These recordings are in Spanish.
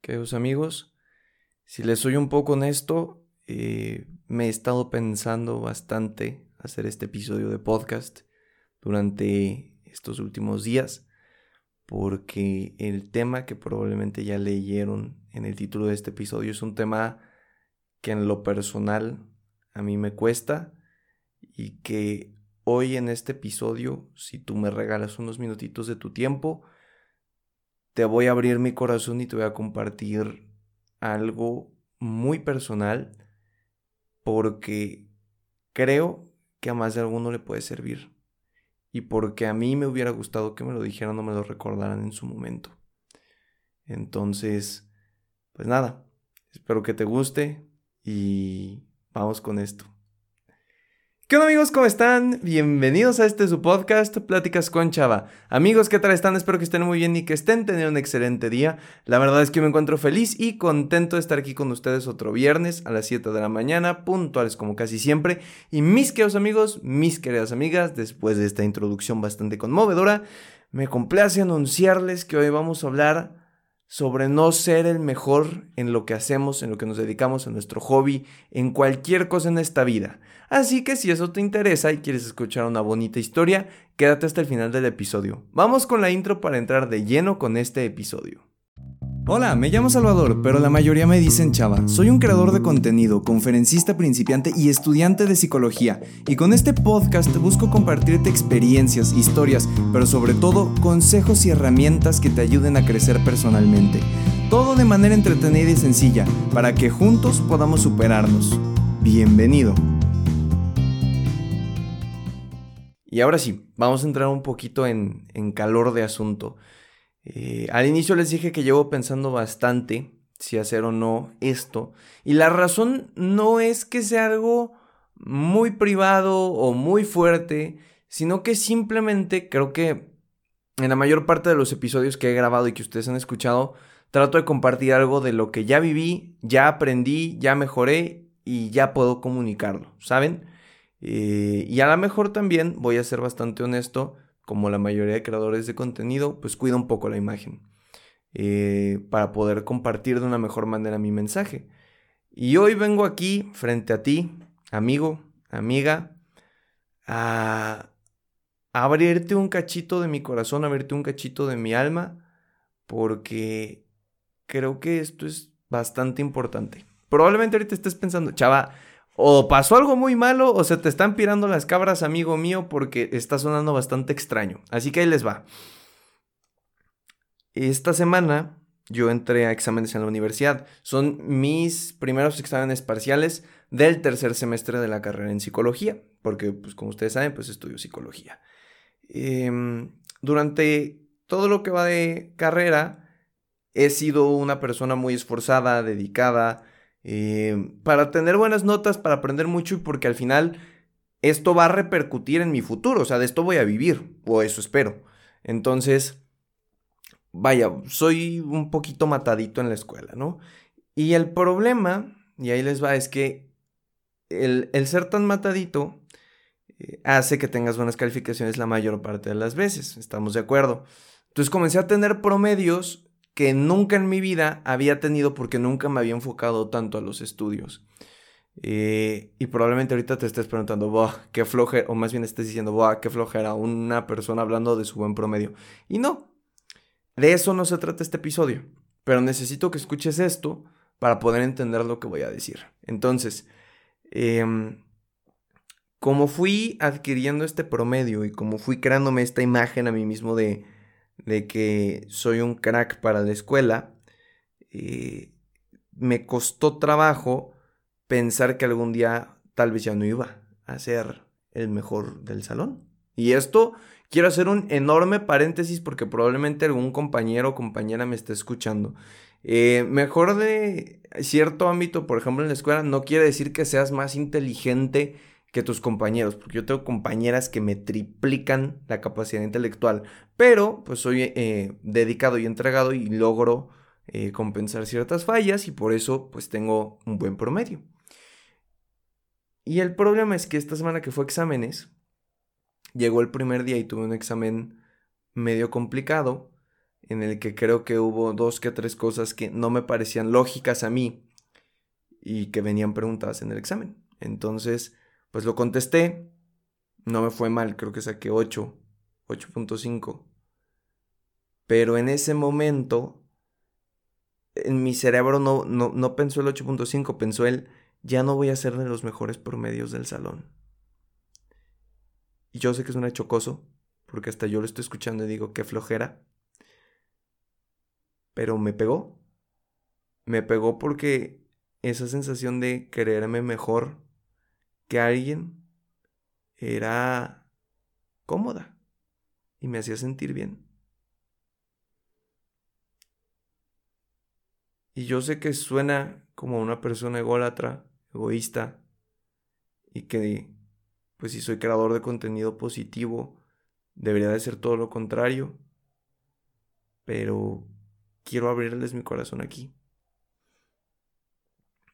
queridos amigos. Si les soy un poco honesto, eh, me he estado pensando bastante hacer este episodio de podcast durante estos últimos días, porque el tema que probablemente ya leyeron en el título de este episodio es un tema que en lo personal a mí me cuesta y que hoy en este episodio, si tú me regalas unos minutitos de tu tiempo, te voy a abrir mi corazón y te voy a compartir algo muy personal porque creo que a más de alguno le puede servir y porque a mí me hubiera gustado que me lo dijeran o me lo recordaran en su momento. Entonces, pues nada, espero que te guste y vamos con esto. ¿Qué onda amigos? ¿Cómo están? Bienvenidos a este su podcast, Pláticas con Chava. Amigos, ¿qué tal están? Espero que estén muy bien y que estén teniendo un excelente día. La verdad es que me encuentro feliz y contento de estar aquí con ustedes otro viernes a las 7 de la mañana, puntuales como casi siempre. Y mis queridos amigos, mis queridas amigas, después de esta introducción bastante conmovedora, me complace anunciarles que hoy vamos a hablar sobre no ser el mejor en lo que hacemos, en lo que nos dedicamos, en nuestro hobby, en cualquier cosa en esta vida. Así que si eso te interesa y quieres escuchar una bonita historia, quédate hasta el final del episodio. Vamos con la intro para entrar de lleno con este episodio. Hola, me llamo Salvador, pero la mayoría me dicen Chava. Soy un creador de contenido, conferencista principiante y estudiante de psicología. Y con este podcast busco compartirte experiencias, historias, pero sobre todo consejos y herramientas que te ayuden a crecer personalmente. Todo de manera entretenida y sencilla, para que juntos podamos superarnos. Bienvenido. Y ahora sí, vamos a entrar un poquito en, en calor de asunto. Eh, al inicio les dije que llevo pensando bastante si hacer o no esto. Y la razón no es que sea algo muy privado o muy fuerte, sino que simplemente creo que en la mayor parte de los episodios que he grabado y que ustedes han escuchado, trato de compartir algo de lo que ya viví, ya aprendí, ya mejoré y ya puedo comunicarlo, ¿saben? Eh, y a lo mejor también voy a ser bastante honesto como la mayoría de creadores de contenido, pues cuida un poco la imagen eh, para poder compartir de una mejor manera mi mensaje. Y hoy vengo aquí frente a ti, amigo, amiga, a, abrirte un cachito de mi corazón, abrirte un cachito de mi alma, porque creo que esto es bastante importante. Probablemente ahorita estés pensando, chava, o pasó algo muy malo o se te están pirando las cabras, amigo mío, porque está sonando bastante extraño. Así que ahí les va. Esta semana yo entré a exámenes en la universidad. Son mis primeros exámenes parciales del tercer semestre de la carrera en psicología, porque pues como ustedes saben, pues estudio psicología. Em, durante todo lo que va de carrera, he sido una persona muy esforzada, dedicada, eh, para tener buenas notas, para aprender mucho y porque al final esto va a repercutir en mi futuro, o sea, de esto voy a vivir, o eso espero. Entonces, vaya, soy un poquito matadito en la escuela, ¿no? Y el problema, y ahí les va, es que el, ser tan matadito eh, hace que tengas buenas calificaciones la mayor parte de las veces, estamos de acuerdo. Entonces comencé a tener promedios que nunca en mi vida había tenido porque nunca me había enfocado tanto a los estudios. Eh, y probablemente ahorita te estés preguntando, Buah, qué flojera, o más bien estés diciendo, Buah, qué flojera, una persona hablando de su buen promedio. Y no, de eso no se trata este episodio, pero necesito que escuches esto para poder entender lo que voy a decir. Entonces, em, como fui adquiriendo este promedio y como fui creándome esta imagen a mí mismo de, de que soy un crack para la escuela, eh, me costó trabajo pensar que algún día tal vez ya no iba a ser el mejor del salón. Y esto quiero hacer un enorme paréntesis porque probablemente algún compañero o compañera me esté escuchando. Eh, mejor de cierto ámbito, por ejemplo en la escuela, no quiere decir que seas más inteligente que tus compañeros, porque yo tengo compañeras que me triplican la capacidad intelectual, pero pues soy eh, dedicado y entregado y logro eh, compensar ciertas fallas y por eso pues tengo un buen promedio. Y el problema es que esta semana que fue exámenes, llegó el primer día y tuve un examen medio complicado, en el que creo que hubo dos que tres cosas que no me parecían lógicas a mí y que venían preguntadas en el examen. Entonces, pues lo contesté, no me fue mal, creo que saqué 8, 8.5. Pero en ese momento, en mi cerebro no, no, no pensó el 8.5, pensó el, ya no voy a ser de los mejores promedios del salón. Y yo sé que un chocoso, porque hasta yo lo estoy escuchando y digo, qué flojera. Pero me pegó. Me pegó porque esa sensación de creerme mejor que alguien era cómoda y me hacía sentir bien. Y yo sé que suena como una persona ególatra, egoísta, y que, pues si soy creador de contenido positivo, debería de ser todo lo contrario. Pero quiero abrirles mi corazón aquí.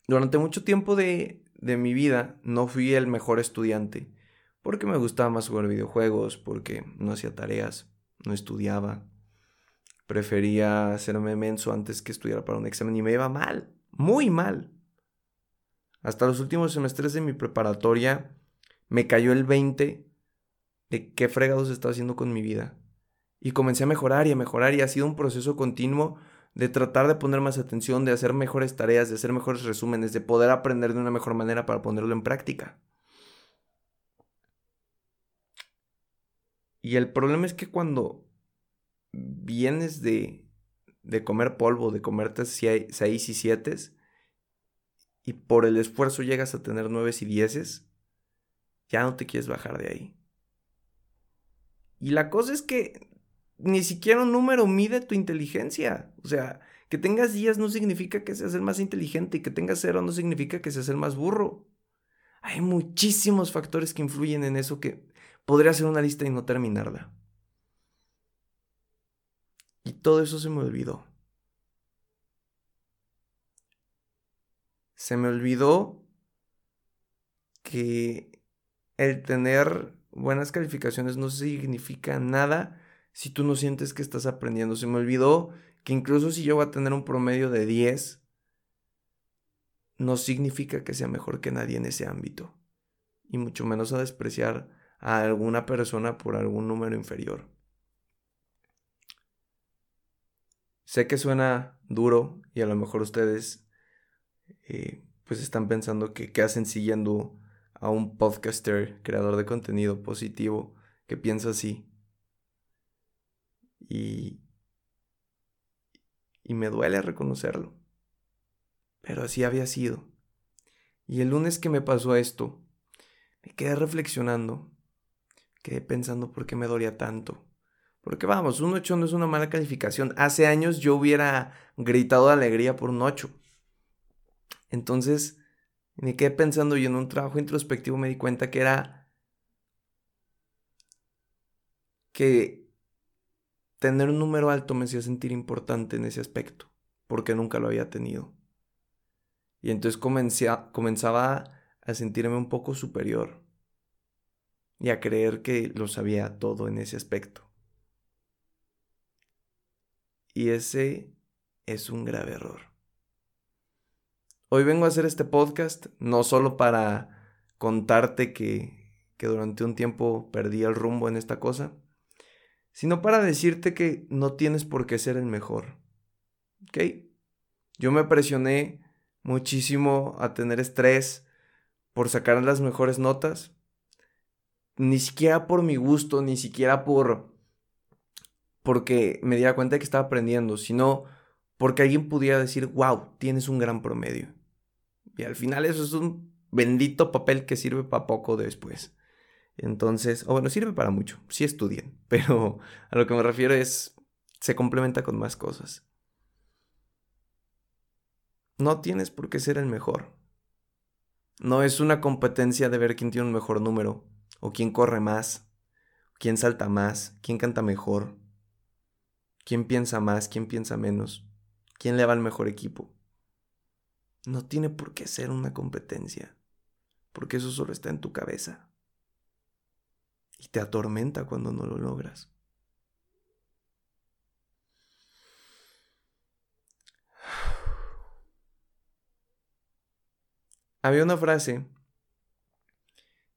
Durante mucho tiempo de, de mi vida no fui el mejor estudiante, porque me gustaba más jugar videojuegos, porque no hacía tareas, no estudiaba, prefería hacerme menso antes que estudiar para un examen y me iba mal, muy mal. Hasta los últimos semestres de mi preparatoria me cayó el 20 de qué fregados estaba haciendo con mi vida. Y comencé a mejorar y a mejorar y ha sido un proceso continuo de tratar de poner más atención, de hacer mejores tareas, de hacer mejores resúmenes, de poder aprender de una mejor manera para ponerlo en práctica. Y el problema es que cuando vienes de, de comer polvo, de comerte 6 y 7 y por el esfuerzo llegas a tener 9 y 10, ya no te quieres bajar de ahí. Y la cosa es que ni siquiera un número mide tu inteligencia. O sea, que tengas días no significa que seas el más inteligente y que tengas cero no significa que seas el más burro. Hay muchísimos factores que influyen en eso que podría hacer una lista y no terminarla. Y todo eso se me olvidó. Se me olvidó que el tener buenas calificaciones no significa nada si tú no sientes que estás aprendiendo. Se me olvidó que incluso si yo voy a tener un promedio de 10, no significa que sea mejor que nadie en ese ámbito. Y mucho menos a despreciar a alguna persona por algún número inferior. Sé que suena duro y a lo mejor ustedes eh, pues están pensando que qué hacen siguiendo a un podcaster, creador de contenido positivo, que piensa así. Y, y me duele reconocerlo. Pero así había sido. Y el lunes que me pasó esto, me quedé reflexionando, quedé pensando por qué me dolía tanto. Porque vamos, un 8 no es una mala calificación. Hace años yo hubiera gritado de alegría por un 8. Entonces, me quedé pensando y en un trabajo introspectivo me di cuenta que era que tener un número alto me hacía sentir importante en ese aspecto, porque nunca lo había tenido. Y entonces comenzaba a sentirme un poco superior y a creer que lo sabía todo en ese aspecto. Y ese es un grave error. Hoy vengo a hacer este podcast no solo para contarte que, que durante un tiempo perdí el rumbo en esta cosa, sino para decirte que no tienes por qué ser el mejor. ¿Ok? Yo me presioné muchísimo a tener estrés por sacar las mejores notas. Ni siquiera por mi gusto, ni siquiera por porque me diera cuenta de que estaba aprendiendo, sino porque alguien pudiera decir, wow, tienes un gran promedio. Y al final eso es un bendito papel que sirve para poco después. Entonces, o bueno, sirve para mucho, sí estudien, pero a lo que me refiero es, se complementa con más cosas. No tienes por qué ser el mejor. No es una competencia de ver quién tiene un mejor número, o quién corre más, quién salta más, quién canta mejor, quién piensa más, quién piensa menos, quién le va al mejor equipo. No tiene por qué ser una competencia, porque eso solo está en tu cabeza y te atormenta cuando no lo logras. Había una frase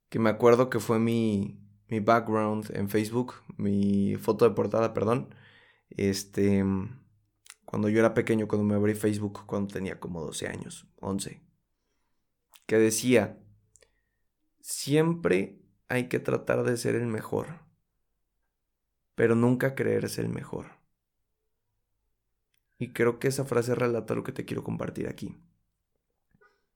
que me acuerdo que fue mi, mi background en Facebook, mi foto de portada, perdón. Este, cuando yo era pequeño, cuando me abrí Facebook, cuando tenía como 12 años, 11, que decía, siempre hay que tratar de ser el mejor, pero nunca creerse el mejor. Y creo que esa frase relata lo que te quiero compartir aquí.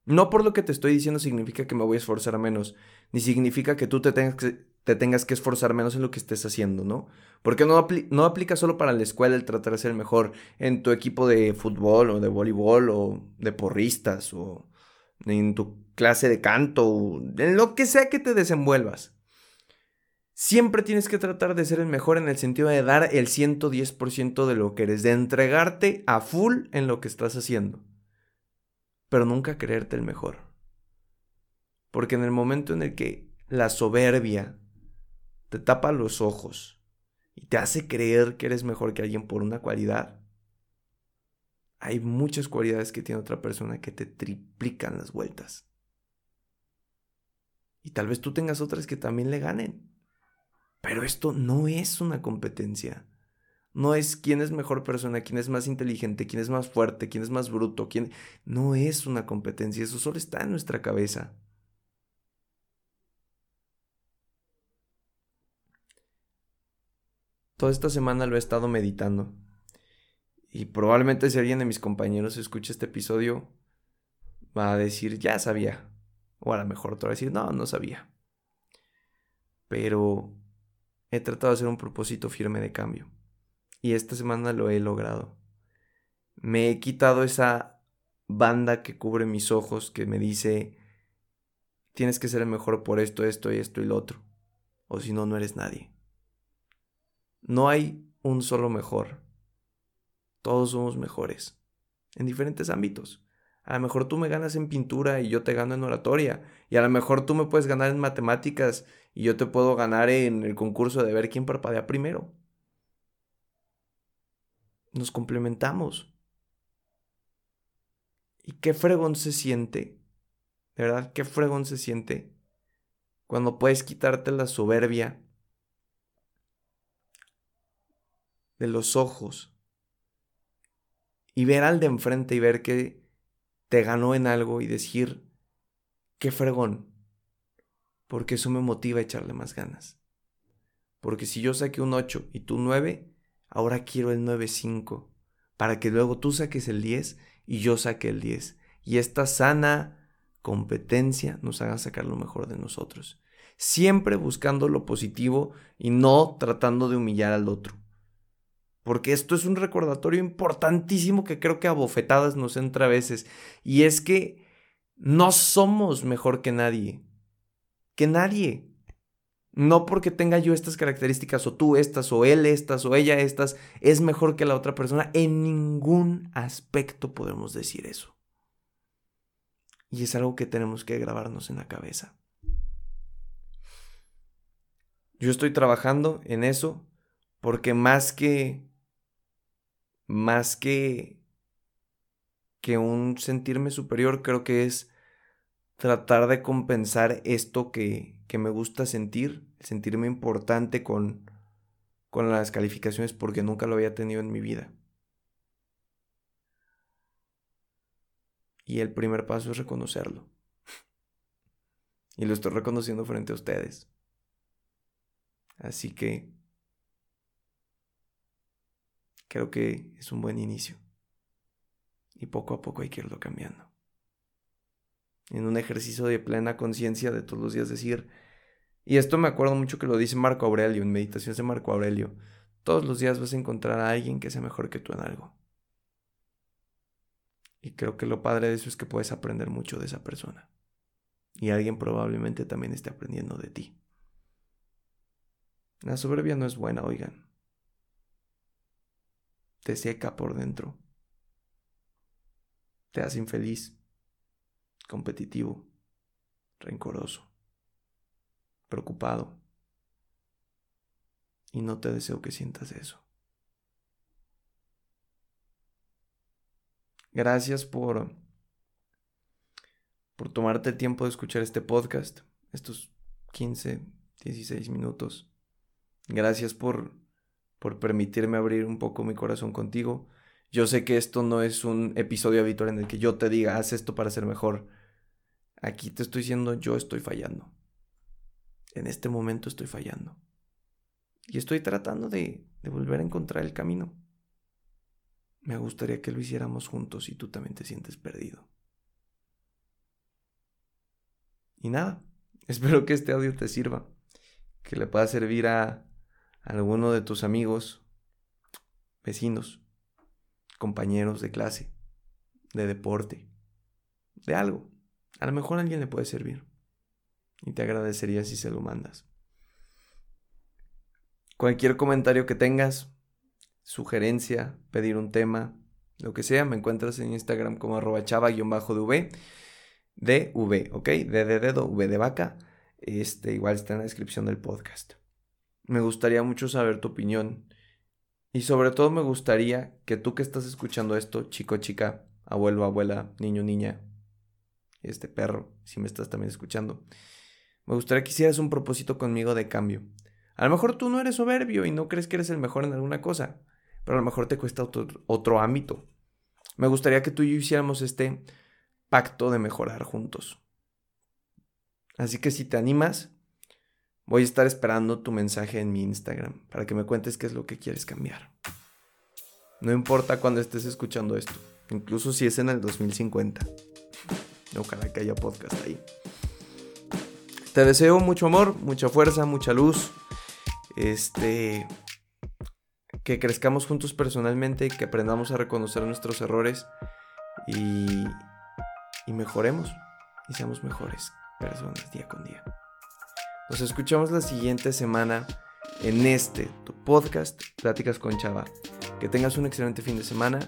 No por lo que te estoy diciendo significa que me voy a esforzar menos, ni significa que tú te tengas que, esforzar menos en lo que estés haciendo, ¿no? Porque no, no aplica solo para la escuela el tratar de ser el mejor en tu equipo de fútbol o de voleibol o de porristas o en tu clase de canto, en lo que sea que te desenvuelvas. Siempre tienes que tratar de ser el mejor en el sentido de dar el 110% de lo que eres, de entregarte a full en lo que estás haciendo. Pero nunca creerte el mejor. Porque en el momento en el que la soberbia te tapa los ojos y te hace creer que eres mejor que alguien por una cualidad, hay muchas cualidades que tiene otra persona que te triplican las vueltas. Y tal vez tú tengas otras que también le ganen. Pero esto no es una competencia. No es quién es mejor persona, quién es más inteligente, quién es más fuerte, quién es más bruto, quién... No es una competencia, eso solo está en nuestra cabeza. Toda esta semana lo he estado meditando. Y probablemente si alguien de mis compañeros escucha este episodio, va a decir, ya sabía. O a lo mejor te va a decir, no, no sabía. Pero he tratado de hacer un propósito firme de cambio. Y esta semana lo he logrado. Me he quitado esa banda que cubre mis ojos que me dice, tienes que ser el mejor por esto, esto y esto y lo otro. O si no, no eres nadie. No hay un solo mejor. Todos somos mejores. En diferentes ámbitos. A lo mejor tú me ganas en pintura y yo te gano en oratoria. Y a lo mejor tú me puedes ganar en matemáticas y yo te puedo ganar en el concurso de ver quién parpadea primero. Nos complementamos. ¿Y qué fregón se siente? De verdad, qué fregón se siente cuando puedes quitarte la soberbia de los ojos y ver al de enfrente y ver que te ganó en algo y decir, qué fregón, porque eso me motiva a echarle más ganas. Porque si yo saqué un 8 y tú 9, ahora quiero el 9.5, para que luego tú saques el 10 y yo saque el 10. Y esta sana competencia nos haga sacar lo mejor de nosotros. Siempre buscando lo positivo y no tratando de humillar al otro. Porque esto es un recordatorio importantísimo que creo que a bofetadas nos entra a veces. Y es que no somos mejor que nadie. Que nadie. No porque tenga yo estas características o tú estas o él estas o ella estas es mejor que la otra persona. En ningún aspecto podemos decir eso. Y es algo que tenemos que grabarnos en la cabeza. Yo estoy trabajando en eso porque más que más que que un sentirme superior, creo que es tratar de compensar esto que, que me gusta sentir, sentirme importante con, con las calificaciones porque nunca lo había tenido en mi vida. Y el primer paso es reconocerlo. Y lo estoy reconociendo frente a ustedes. Así que creo que es un buen inicio. Y poco a poco hay que irlo cambiando. En un ejercicio de plena conciencia de todos los días decir, y esto me acuerdo mucho que lo dice Marco Aurelio, en Meditaciones de Marco Aurelio, todos los días vas a encontrar a alguien que sea mejor que tú en algo. Y creo que lo padre de eso es que puedes aprender mucho de esa persona. Y alguien probablemente también esté aprendiendo de ti. La soberbia no es buena, oigan te seca por dentro, te hace infeliz, competitivo, rencoroso, preocupado. Y no te deseo que sientas eso. Gracias por por tomarte el tiempo de escuchar este podcast, estos 15, 16 minutos. Gracias por, por permitirme abrir un poco mi corazón contigo. Yo sé que esto no es un episodio habitual en el que yo te diga, haz esto para ser mejor. Aquí te estoy diciendo, yo estoy fallando. En este momento estoy fallando. Y estoy tratando de, de volver a encontrar el camino. Me gustaría que lo hiciéramos juntos si tú también te sientes perdido. Y nada, espero que este audio te sirva, que le pueda servir a alguno de tus amigos, vecinos, compañeros de clase, de deporte, de algo. A lo mejor alguien le puede servir. Y te agradecería si se lo mandas. Cualquier comentario que tengas, sugerencia, pedir un tema, lo que sea, me encuentras en Instagram como arroba chava-dv, de V, ¿ok? De dedo, V de vaca. Este igual está en la descripción del podcast. Me gustaría mucho saber tu opinión. Y sobre todo me gustaría que tú que estás escuchando esto, chico, chica, abuelo, abuela, niño, niña, este perro, si me estás también escuchando, me gustaría que hicieras un propósito conmigo de cambio. A lo mejor tú no eres soberbio y no crees que eres el mejor en alguna cosa, pero a lo mejor te cuesta otro, ámbito. Me gustaría que tú y yo hiciéramos este pacto de mejorar juntos. Así que si te animas, voy a estar esperando tu mensaje en mi Instagram para que me cuentes qué es lo que quieres cambiar. No importa cuando estés escuchando esto, incluso si es en el 2050. Ojalá que haya podcast ahí. Te deseo mucho amor, mucha fuerza, mucha luz. Este. Que crezcamos juntos personalmente, que aprendamos a reconocer nuestros errores y, y mejoremos y seamos mejores personas día con día. Nos escuchamos la siguiente semana en este tu podcast, Pláticas con Chava. Que tengas un excelente fin de semana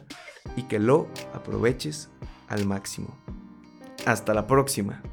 y que lo aproveches al máximo. Hasta la próxima.